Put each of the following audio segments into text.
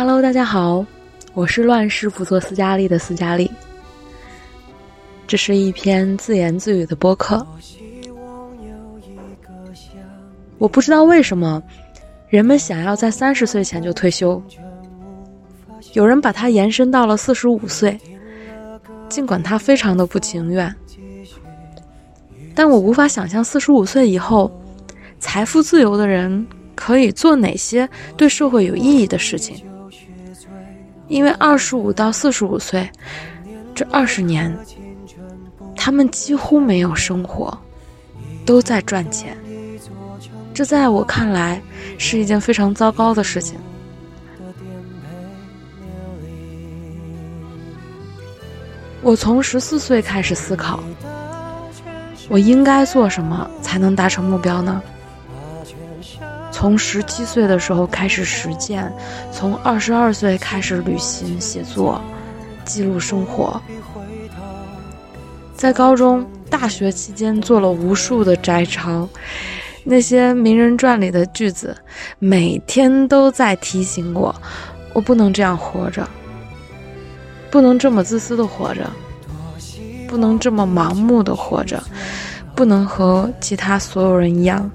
Hello，大家好，我是乱世不做斯嘉丽的斯嘉丽。这是一篇自言自语的播客。我不知道为什么，人们想要在三十岁前就退休。有人把它延伸到了四十五岁，尽管他非常的不情愿。但我无法想象四十五岁以后，财富自由的人可以做哪些对社会有意义的事情。因为二十五到四十五岁这二十年，他们几乎没有生活，都在赚钱。这在我看来是一件非常糟糕的事情。我从十四岁开始思考，我应该做什么才能达成目标呢？从十七岁的时候开始实践，从二十二岁开始旅行、写作、记录生活。在高中、大学期间做了无数的摘抄，那些名人传里的句子，每天都在提醒我：我不能这样活着，不能这么自私的活着，不能这么盲目的活着，不能和其他所有人一样。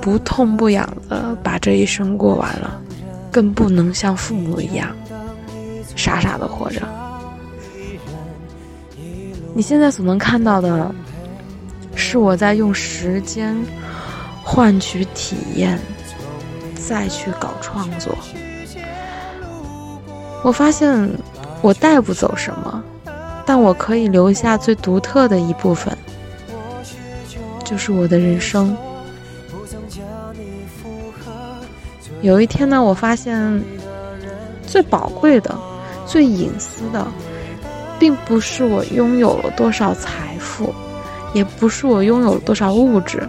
不痛不痒的把这一生过完了，更不能像父母一样傻傻的活着。你现在所能看到的，是我在用时间换取体验，再去搞创作。我发现我带不走什么，但我可以留下最独特的一部分，就是我的人生。有一天呢，我发现最宝贵的、最隐私的，并不是我拥有了多少财富，也不是我拥有了多少物质，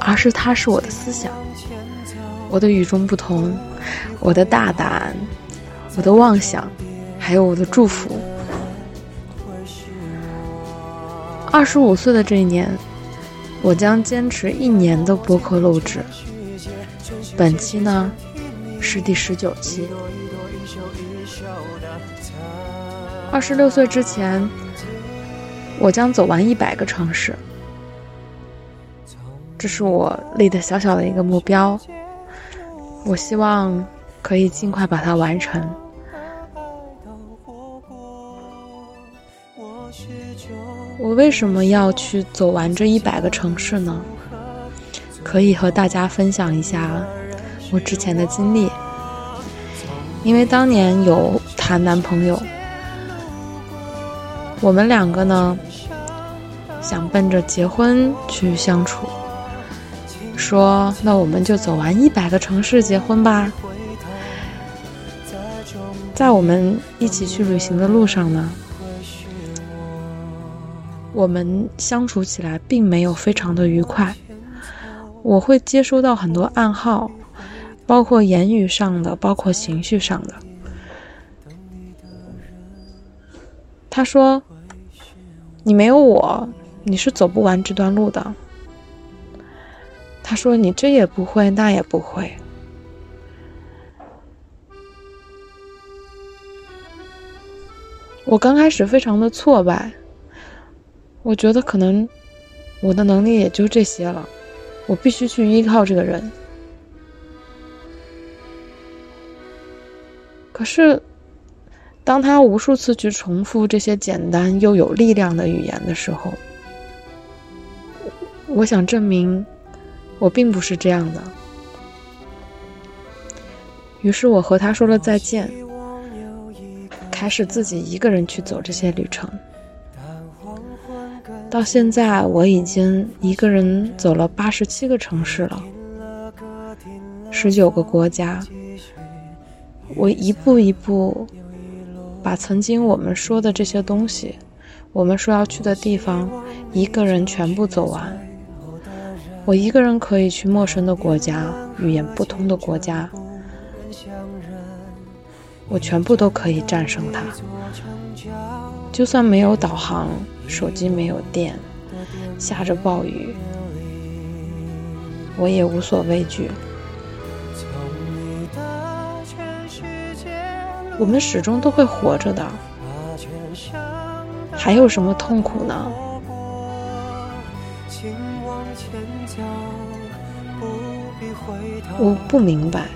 而是它是我的思想，我的与众不同，我的大胆，我的妄想，还有我的祝福。二十五岁的这一年。我将坚持一年的播客录制，本期呢是第十九期。二十六岁之前，我将走完一百个城市，这是我立的小小的一个目标。我希望可以尽快把它完成。我为什么要去走完这一百个城市呢？可以和大家分享一下我之前的经历。因为当年有谈男朋友，我们两个呢想奔着结婚去相处，说那我们就走完一百个城市结婚吧。在我们一起去旅行的路上呢。我们相处起来并没有非常的愉快，我会接收到很多暗号，包括言语上的，包括情绪上的。他说：“你没有我，你是走不完这段路的。”他说：“你这也不会，那也不会。”我刚开始非常的挫败。我觉得可能我的能力也就这些了，我必须去依靠这个人。可是，当他无数次去重复这些简单又有力量的语言的时候，我想证明我并不是这样的。于是我和他说了再见，开始自己一个人去走这些旅程。到现在，我已经一个人走了八十七个城市了，十九个国家。我一步一步把曾经我们说的这些东西，我们说要去的地方，一个人全部走完。我一个人可以去陌生的国家，语言不通的国家，我全部都可以战胜它。就算没有导航。手机没有电，下着暴雨，我也无所畏惧。我们始终都会活着的，还有什么痛苦呢？我不明白，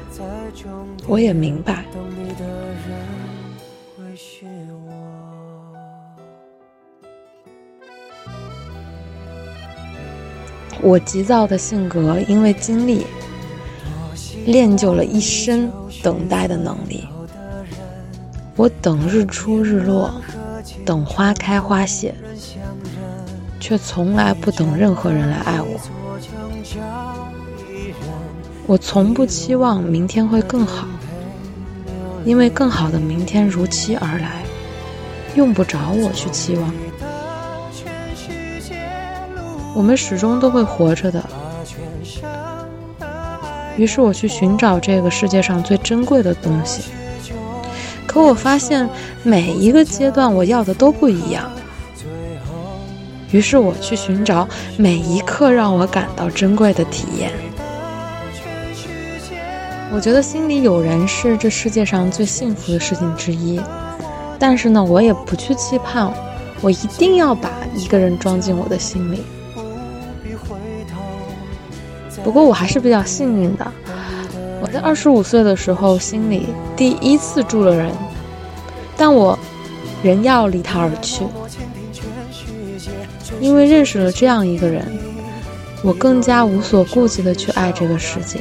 我也明白。我急躁的性格，因为经历练就了一身等待的能力。我等日出日落，等花开花谢，却从来不等任何人来爱我。我从不期望明天会更好，因为更好的明天如期而来，用不着我去期望。我们始终都会活着的。于是我去寻找这个世界上最珍贵的东西，可我发现每一个阶段我要的都不一样。于是我去寻找每一刻让我感到珍贵的体验。我觉得心里有人是这世界上最幸福的事情之一，但是呢，我也不去期盼我一定要把一个人装进我的心里。不过我还是比较幸运的，我在二十五岁的时候心里第一次住了人，但我仍要离他而去，因为认识了这样一个人，我更加无所顾忌的去爱这个世界。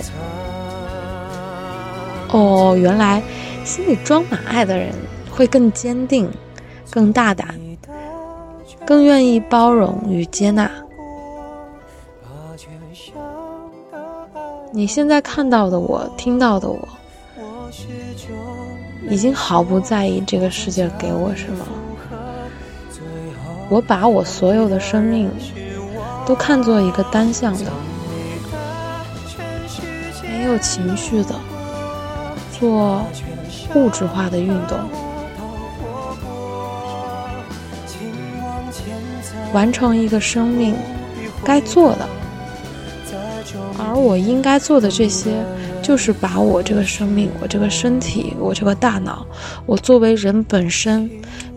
哦，原来心里装满爱的人会更坚定、更大胆、更愿意包容与接纳。你现在看到的我，听到的我，已经毫不在意这个世界给我什么。我把我所有的生命都看作一个单向的、没有情绪的、做物质化的运动，完成一个生命该做的。我应该做的这些，就是把我这个生命、我这个身体、我这个大脑，我作为人本身，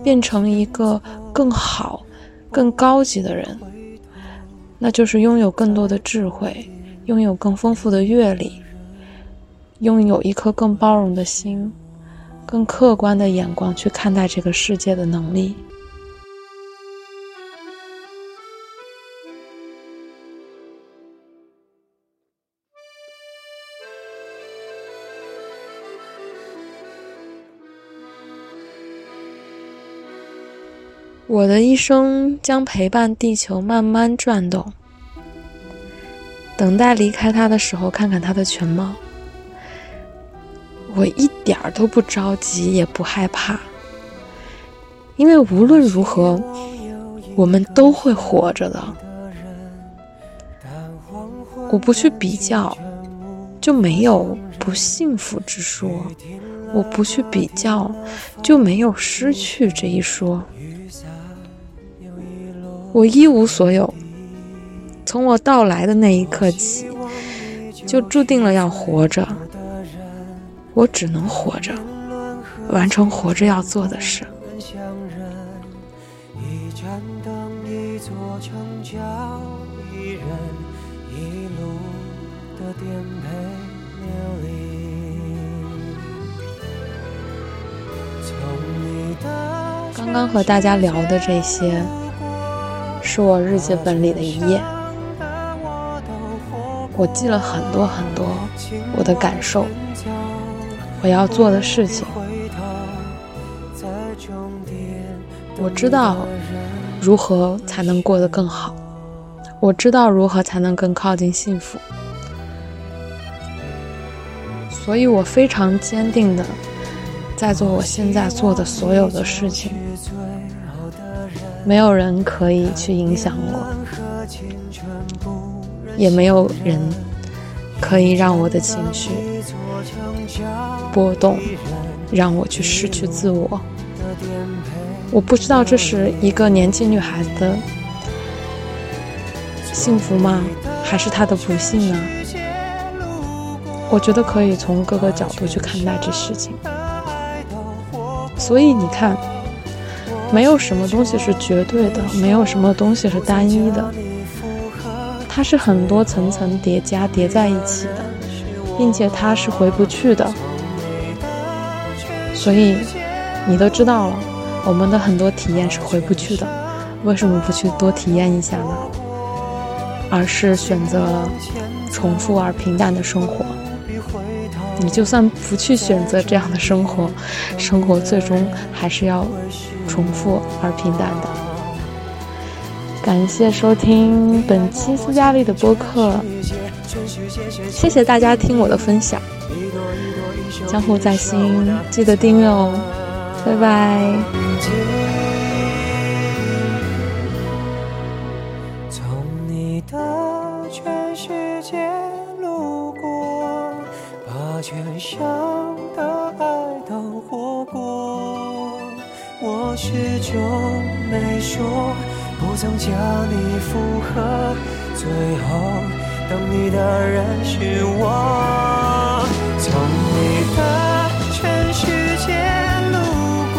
变成一个更好、更高级的人。那就是拥有更多的智慧，拥有更丰富的阅历，拥有一颗更包容的心，更客观的眼光去看待这个世界的能力。我的一生将陪伴地球慢慢转动，等待离开它的时候，看看它的全貌。我一点儿都不着急，也不害怕，因为无论如何，我们都会活着的。我不去比较，就没有不幸福之说；我不去比较，就没有失去这一说。我一无所有，从我到来的那一刻起，就注定了要活着。我只能活着，完成活着要做的事。刚刚和大家聊的这些。是我日记本里的一页，我记了很多很多我的感受，我要做的事情。我知道如何才能过得更好，我知道如何才能更靠近幸福，所以我非常坚定的在做我现在做的所有的事情。没有人可以去影响我，也没有人可以让我的情绪波动，让我去失去自我。我不知道这是一个年轻女孩子的幸福吗？还是她的不幸呢？我觉得可以从各个角度去看待这事情。所以你看，没有什么东西是绝对的，没有什么东西是单一的，它是很多层层叠加叠在一起的，并且它是回不去的。所以，你都知道了，我们的很多体验是回不去的，为什么不去多体验一下呢？而是选择了重复而平淡的生活。你就算不去选择这样的生活，生活最终还是要重复而平淡的。感谢收听本期斯嘉丽的播客，谢谢大家听我的分享。江湖在心，记得订阅哦，拜拜。从你的全世界乡的爱都活过，我始终没说，不曾将你附和，最后等你的人是我。从你的全世界路过，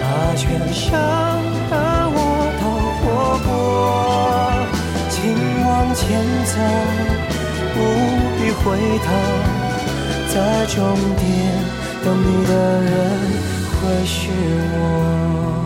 把全乡的我都活过，请往前走，不必回头。在终点等你的人会是我。